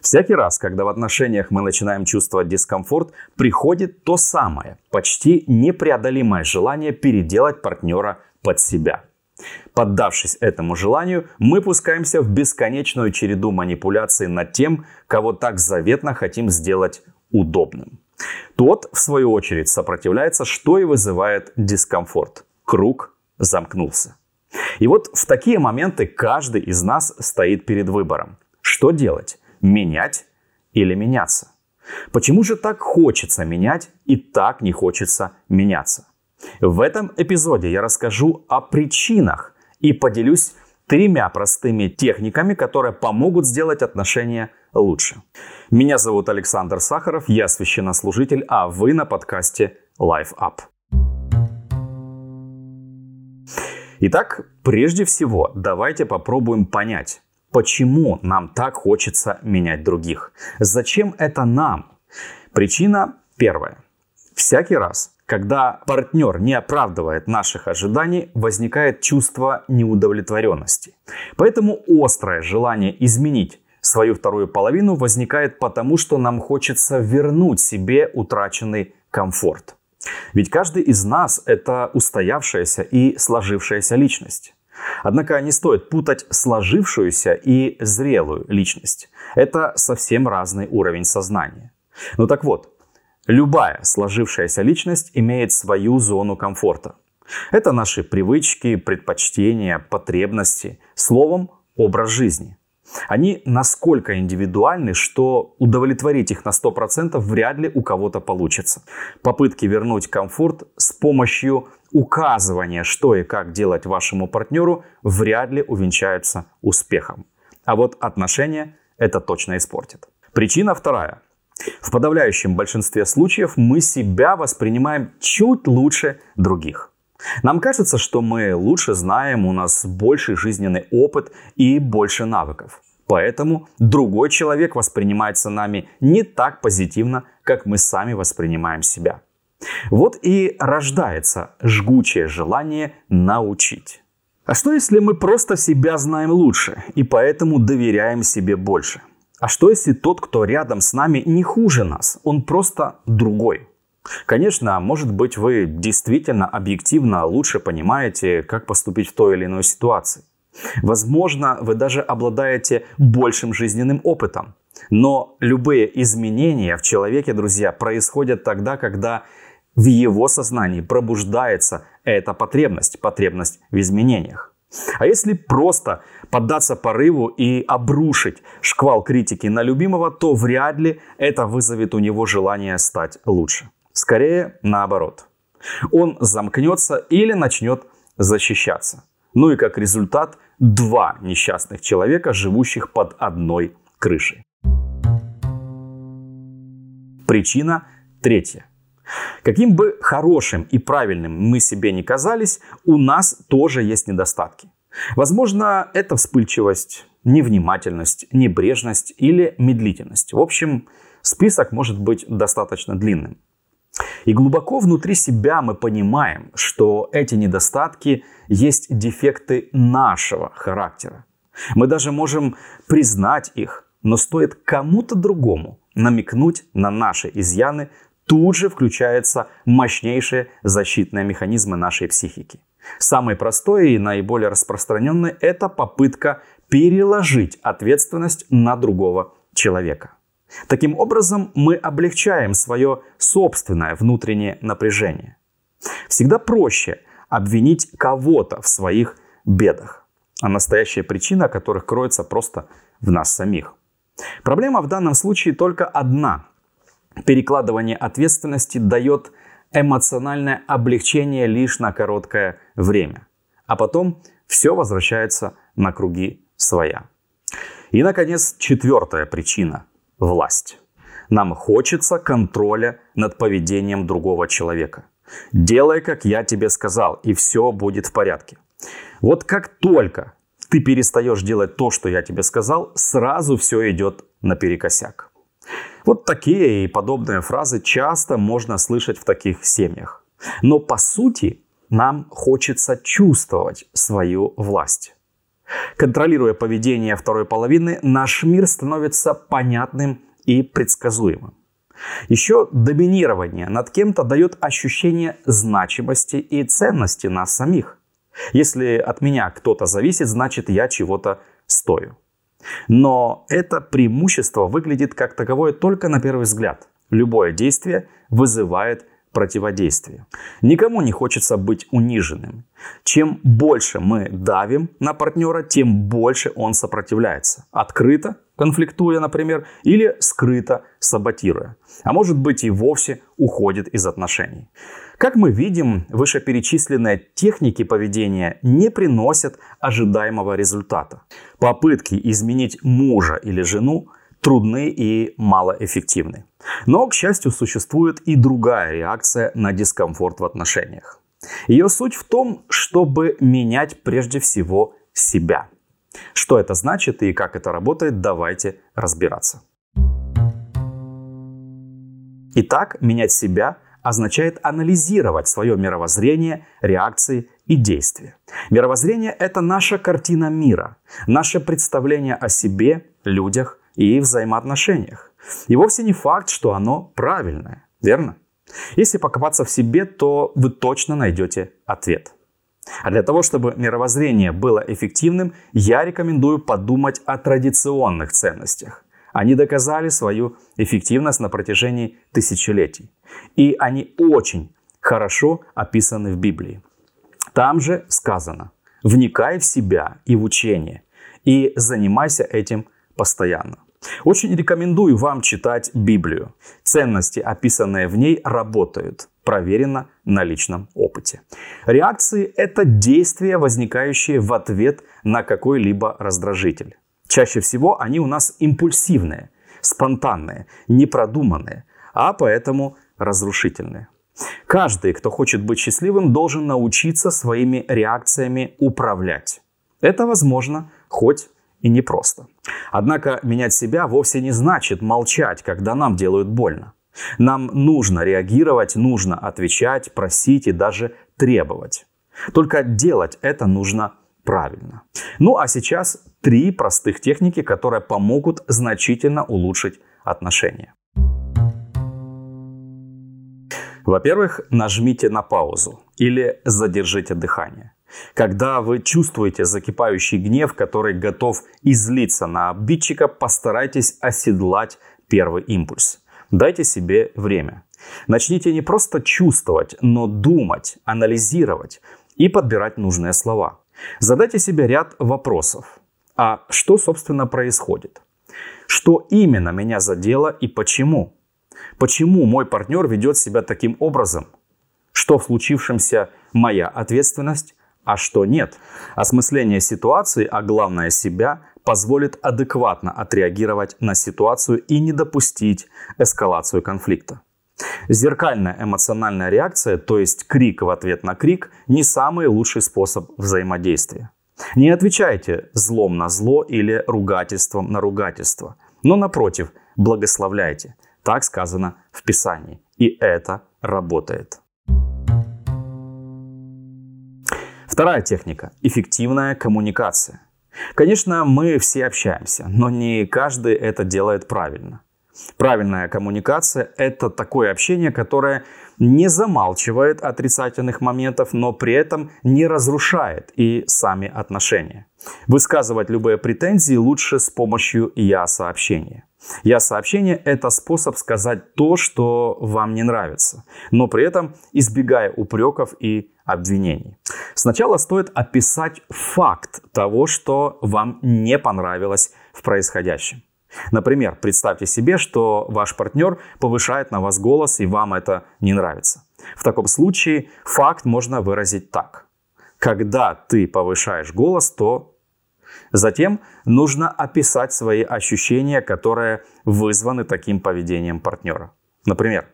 Всякий раз, когда в отношениях мы начинаем чувствовать дискомфорт, приходит то самое, почти непреодолимое желание переделать партнера под себя. Поддавшись этому желанию, мы пускаемся в бесконечную череду манипуляций над тем, кого так заветно хотим сделать удобным. Тот, в свою очередь, сопротивляется, что и вызывает дискомфорт. Круг замкнулся. И вот в такие моменты каждый из нас стоит перед выбором. Что делать? Менять или меняться? Почему же так хочется менять и так не хочется меняться? В этом эпизоде я расскажу о причинах и поделюсь тремя простыми техниками, которые помогут сделать отношения лучше. Меня зовут Александр Сахаров, я священнослужитель, а вы на подкасте Life Up. Итак, прежде всего, давайте попробуем понять, почему нам так хочется менять других. Зачем это нам? Причина первая. Всякий раз, когда партнер не оправдывает наших ожиданий, возникает чувство неудовлетворенности. Поэтому острое желание изменить свою вторую половину возникает потому, что нам хочется вернуть себе утраченный комфорт. Ведь каждый из нас – это устоявшаяся и сложившаяся личность. Однако не стоит путать сложившуюся и зрелую личность. Это совсем разный уровень сознания. Ну так вот, любая сложившаяся личность имеет свою зону комфорта. Это наши привычки, предпочтения, потребности, словом, образ жизни. Они насколько индивидуальны, что удовлетворить их на 100% вряд ли у кого-то получится. Попытки вернуть комфорт с помощью указывания, что и как делать вашему партнеру, вряд ли увенчаются успехом. А вот отношения это точно испортит. Причина вторая. В подавляющем большинстве случаев мы себя воспринимаем чуть лучше других. Нам кажется, что мы лучше знаем, у нас больше жизненный опыт и больше навыков. Поэтому другой человек воспринимается нами не так позитивно, как мы сами воспринимаем себя. Вот и рождается жгучее желание научить. А что если мы просто себя знаем лучше и поэтому доверяем себе больше? А что если тот, кто рядом с нами, не хуже нас, он просто другой? Конечно, может быть, вы действительно объективно лучше понимаете, как поступить в той или иной ситуации. Возможно, вы даже обладаете большим жизненным опытом. Но любые изменения в человеке, друзья, происходят тогда, когда в его сознании пробуждается эта потребность, потребность в изменениях. А если просто поддаться порыву и обрушить шквал критики на любимого, то вряд ли это вызовет у него желание стать лучше. Скорее наоборот. Он замкнется или начнет защищаться. Ну и как результат два несчастных человека, живущих под одной крышей. Причина третья. Каким бы хорошим и правильным мы себе не казались, у нас тоже есть недостатки. Возможно, это вспыльчивость, невнимательность, небрежность или медлительность. В общем, список может быть достаточно длинным. И глубоко внутри себя мы понимаем, что эти недостатки есть дефекты нашего характера. Мы даже можем признать их, но стоит кому-то другому намекнуть на наши изъяны, тут же включаются мощнейшие защитные механизмы нашей психики. Самый простой и наиболее распространенный – это попытка переложить ответственность на другого человека. Таким образом, мы облегчаем свое собственное внутреннее напряжение. Всегда проще обвинить кого-то в своих бедах, а настоящая причина которых кроется просто в нас самих. Проблема в данном случае только одна. Перекладывание ответственности дает эмоциональное облегчение лишь на короткое время, а потом все возвращается на круги своя. И, наконец, четвертая причина власть. Нам хочется контроля над поведением другого человека. Делай, как я тебе сказал, и все будет в порядке. Вот как только ты перестаешь делать то, что я тебе сказал, сразу все идет наперекосяк. Вот такие и подобные фразы часто можно слышать в таких семьях. Но по сути нам хочется чувствовать свою власть. Контролируя поведение второй половины, наш мир становится понятным и предсказуемым. Еще доминирование над кем-то дает ощущение значимости и ценности нас самих. Если от меня кто-то зависит, значит я чего-то стою. Но это преимущество выглядит как таковое только на первый взгляд. Любое действие вызывает противодействие. Никому не хочется быть униженным. Чем больше мы давим на партнера, тем больше он сопротивляется. Открыто, конфликтуя, например, или скрыто, саботируя. А может быть и вовсе уходит из отношений. Как мы видим, вышеперечисленные техники поведения не приносят ожидаемого результата. Попытки изменить мужа или жену трудны и малоэффективны. Но, к счастью, существует и другая реакция на дискомфорт в отношениях. Ее суть в том, чтобы менять прежде всего себя. Что это значит и как это работает, давайте разбираться. Итак, менять себя означает анализировать свое мировоззрение, реакции и действия. Мировоззрение – это наша картина мира, наше представление о себе, людях и взаимоотношениях. И вовсе не факт, что оно правильное, верно? Если покопаться в себе, то вы точно найдете ответ. А для того, чтобы мировоззрение было эффективным, я рекомендую подумать о традиционных ценностях. Они доказали свою эффективность на протяжении тысячелетий. И они очень хорошо описаны в Библии. Там же сказано, вникай в себя и в учение, и занимайся этим постоянно. Очень рекомендую вам читать Библию. Ценности, описанные в ней, работают. Проверено на личном опыте. Реакции – это действия, возникающие в ответ на какой-либо раздражитель. Чаще всего они у нас импульсивные, спонтанные, непродуманные, а поэтому разрушительные. Каждый, кто хочет быть счастливым, должен научиться своими реакциями управлять. Это возможно, хоть и непросто. Однако менять себя вовсе не значит молчать, когда нам делают больно. Нам нужно реагировать, нужно отвечать, просить и даже требовать. Только делать это нужно правильно. Ну а сейчас три простых техники, которые помогут значительно улучшить отношения. Во-первых, нажмите на паузу или задержите дыхание. Когда вы чувствуете закипающий гнев, который готов излиться на обидчика, постарайтесь оседлать первый импульс. Дайте себе время. Начните не просто чувствовать, но думать, анализировать и подбирать нужные слова. Задайте себе ряд вопросов. А что, собственно, происходит? Что именно меня задело и почему? Почему мой партнер ведет себя таким образом? Что в случившемся моя ответственность? А что нет. Осмысление ситуации, а главное себя, позволит адекватно отреагировать на ситуацию и не допустить эскалацию конфликта. Зеркальная эмоциональная реакция, то есть крик в ответ на крик, не самый лучший способ взаимодействия. Не отвечайте злом на зло или ругательством на ругательство, но напротив, благословляйте. Так сказано в Писании. И это работает. Вторая техника – эффективная коммуникация. Конечно, мы все общаемся, но не каждый это делает правильно. Правильная коммуникация – это такое общение, которое не замалчивает отрицательных моментов, но при этом не разрушает и сами отношения. Высказывать любые претензии лучше с помощью «я-сообщения». Я-сообщение – это способ сказать то, что вам не нравится, но при этом избегая упреков и обвинений. Сначала стоит описать факт того, что вам не понравилось в происходящем. Например, представьте себе, что ваш партнер повышает на вас голос и вам это не нравится. В таком случае факт можно выразить так. Когда ты повышаешь голос, то Затем нужно описать свои ощущения, которые вызваны таким поведением партнера. Например,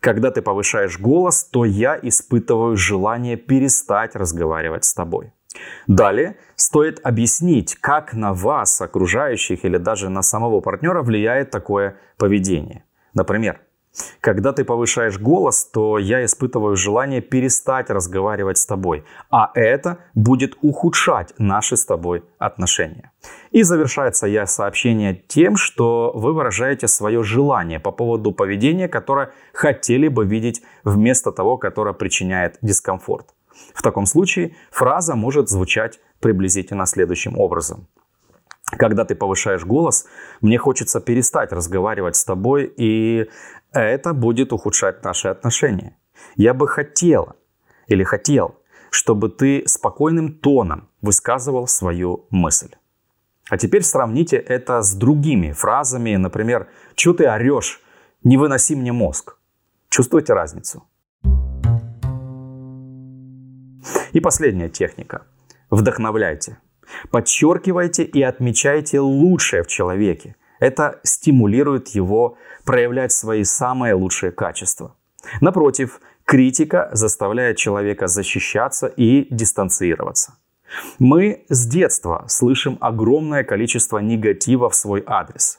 когда ты повышаешь голос, то я испытываю желание перестать разговаривать с тобой. Далее стоит объяснить, как на вас, окружающих или даже на самого партнера влияет такое поведение. Например, Когда ты повышаешь голос, то я испытываю желание перестать разговаривать с тобой, а это будет ухудшать наши с тобой отношения. И завершается я сообщение тем, что вы выражаете свое желание по поводу поведения, которое хотели бы видеть вместо того, которое причиняет дискомфорт. В таком случае фраза может звучать приблизительно следующим образом. Когда ты повышаешь голос, мне хочется перестать разговаривать с тобой, и это будет ухудшать наши отношения. Я бы хотела или хотел, чтобы ты спокойным тоном высказывал свою мысль. А теперь сравните это с другими фразами, например, «Чего ты орешь? Не выноси мне мозг». Чувствуете разницу? И последняя техника. Вдохновляйте. Подчеркивайте и отмечайте лучшее в человеке. Это стимулирует его проявлять свои самые лучшие качества. Напротив, критика заставляет человека защищаться и дистанцироваться. Мы с детства слышим огромное количество негатива в свой адрес.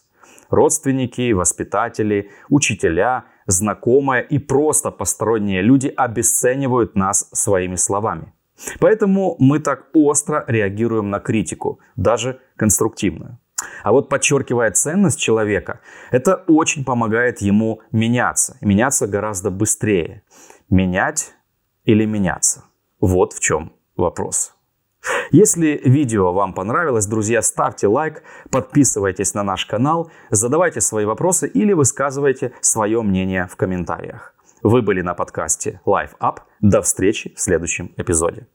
Родственники, воспитатели, учителя, знакомые и просто посторонние люди обесценивают нас своими словами. Поэтому мы так остро реагируем на критику, даже конструктивную. А вот подчеркивая ценность человека, это очень помогает ему меняться. Меняться гораздо быстрее. Менять или меняться? Вот в чем вопрос. Если видео вам понравилось, друзья, ставьте лайк, подписывайтесь на наш канал, задавайте свои вопросы или высказывайте свое мнение в комментариях. Вы были на подкасте Life Up. До встречи в следующем эпизоде.